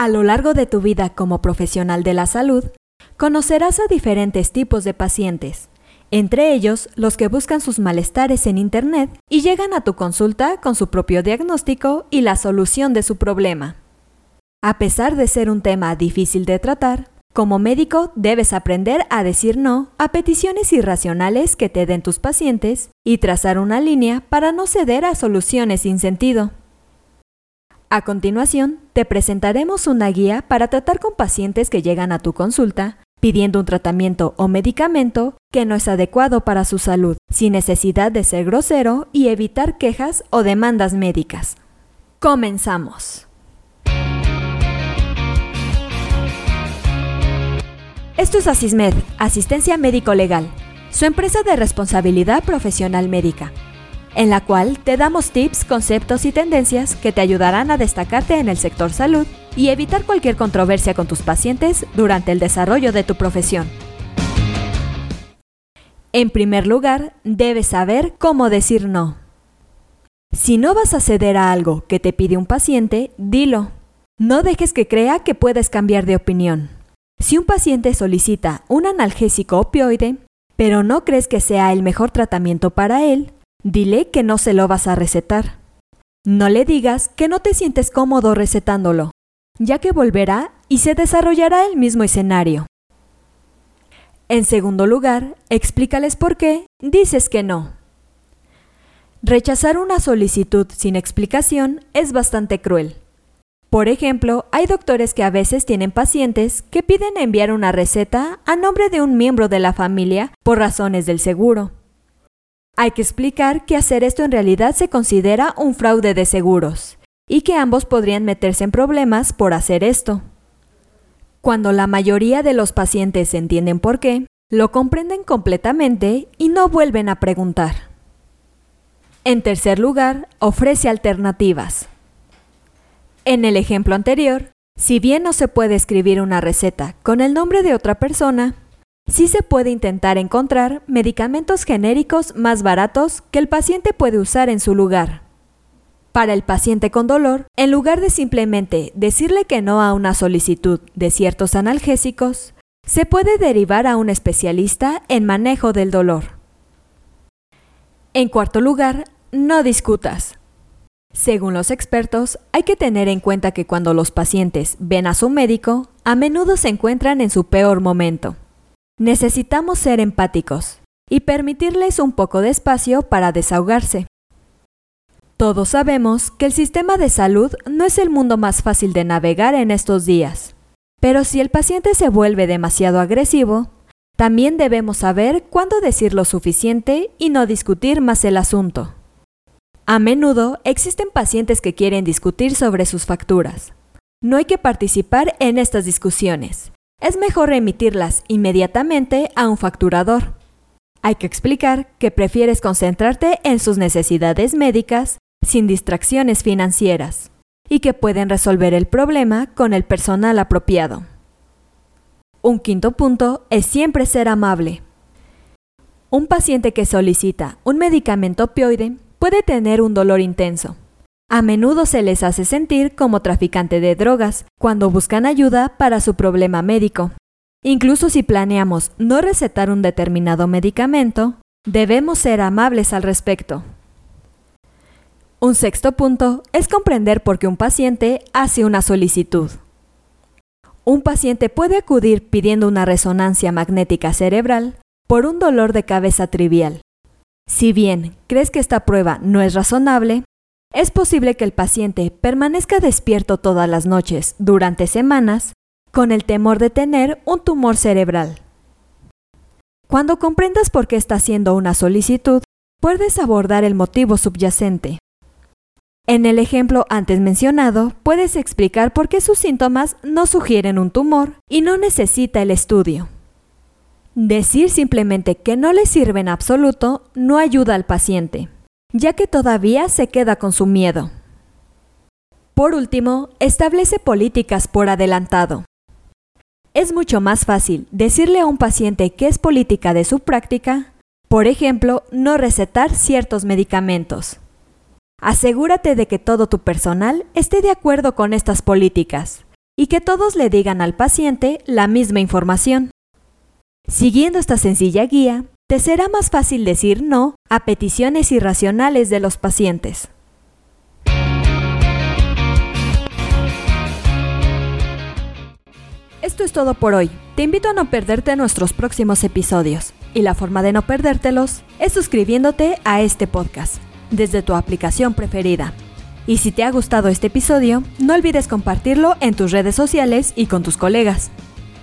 A lo largo de tu vida como profesional de la salud, conocerás a diferentes tipos de pacientes, entre ellos los que buscan sus malestares en Internet y llegan a tu consulta con su propio diagnóstico y la solución de su problema. A pesar de ser un tema difícil de tratar, como médico debes aprender a decir no a peticiones irracionales que te den tus pacientes y trazar una línea para no ceder a soluciones sin sentido. A continuación, te presentaremos una guía para tratar con pacientes que llegan a tu consulta pidiendo un tratamiento o medicamento que no es adecuado para su salud, sin necesidad de ser grosero y evitar quejas o demandas médicas. Comenzamos. Esto es Asismed, Asistencia Médico Legal, su empresa de responsabilidad profesional médica, en la cual te damos tips, conceptos y tendencias que te ayudarán a destacarte en el sector salud y evitar cualquier controversia con tus pacientes durante el desarrollo de tu profesión. En primer lugar, debes saber cómo decir no. Si no vas a ceder a algo que te pide un paciente, dilo. No dejes que crea que puedes cambiar de opinión. Si un paciente solicita un analgésico opioide, pero no crees que sea el mejor tratamiento para él, dile que no se lo vas a recetar. No le digas que no te sientes cómodo recetándolo ya que volverá y se desarrollará el mismo escenario. En segundo lugar, explícales por qué dices que no. Rechazar una solicitud sin explicación es bastante cruel. Por ejemplo, hay doctores que a veces tienen pacientes que piden enviar una receta a nombre de un miembro de la familia por razones del seguro. Hay que explicar que hacer esto en realidad se considera un fraude de seguros y que ambos podrían meterse en problemas por hacer esto. Cuando la mayoría de los pacientes entienden por qué, lo comprenden completamente y no vuelven a preguntar. En tercer lugar, ofrece alternativas. En el ejemplo anterior, si bien no se puede escribir una receta con el nombre de otra persona, sí se puede intentar encontrar medicamentos genéricos más baratos que el paciente puede usar en su lugar. Para el paciente con dolor, en lugar de simplemente decirle que no a una solicitud de ciertos analgésicos, se puede derivar a un especialista en manejo del dolor. En cuarto lugar, no discutas. Según los expertos, hay que tener en cuenta que cuando los pacientes ven a su médico, a menudo se encuentran en su peor momento. Necesitamos ser empáticos y permitirles un poco de espacio para desahogarse. Todos sabemos que el sistema de salud no es el mundo más fácil de navegar en estos días. Pero si el paciente se vuelve demasiado agresivo, también debemos saber cuándo decir lo suficiente y no discutir más el asunto. A menudo existen pacientes que quieren discutir sobre sus facturas. No hay que participar en estas discusiones. Es mejor remitirlas inmediatamente a un facturador. Hay que explicar que prefieres concentrarte en sus necesidades médicas sin distracciones financieras y que pueden resolver el problema con el personal apropiado. Un quinto punto es siempre ser amable. Un paciente que solicita un medicamento opioide puede tener un dolor intenso. A menudo se les hace sentir como traficante de drogas cuando buscan ayuda para su problema médico. Incluso si planeamos no recetar un determinado medicamento, debemos ser amables al respecto. Un sexto punto es comprender por qué un paciente hace una solicitud. Un paciente puede acudir pidiendo una resonancia magnética cerebral por un dolor de cabeza trivial. Si bien crees que esta prueba no es razonable, es posible que el paciente permanezca despierto todas las noches durante semanas con el temor de tener un tumor cerebral. Cuando comprendas por qué está haciendo una solicitud, puedes abordar el motivo subyacente. En el ejemplo antes mencionado, puedes explicar por qué sus síntomas no sugieren un tumor y no necesita el estudio. Decir simplemente que no le sirve en absoluto no ayuda al paciente, ya que todavía se queda con su miedo. Por último, establece políticas por adelantado. Es mucho más fácil decirle a un paciente que es política de su práctica, por ejemplo, no recetar ciertos medicamentos. Asegúrate de que todo tu personal esté de acuerdo con estas políticas y que todos le digan al paciente la misma información. Siguiendo esta sencilla guía, te será más fácil decir no a peticiones irracionales de los pacientes. Esto es todo por hoy. Te invito a no perderte nuestros próximos episodios. Y la forma de no perdértelos es suscribiéndote a este podcast desde tu aplicación preferida. Y si te ha gustado este episodio, no olvides compartirlo en tus redes sociales y con tus colegas.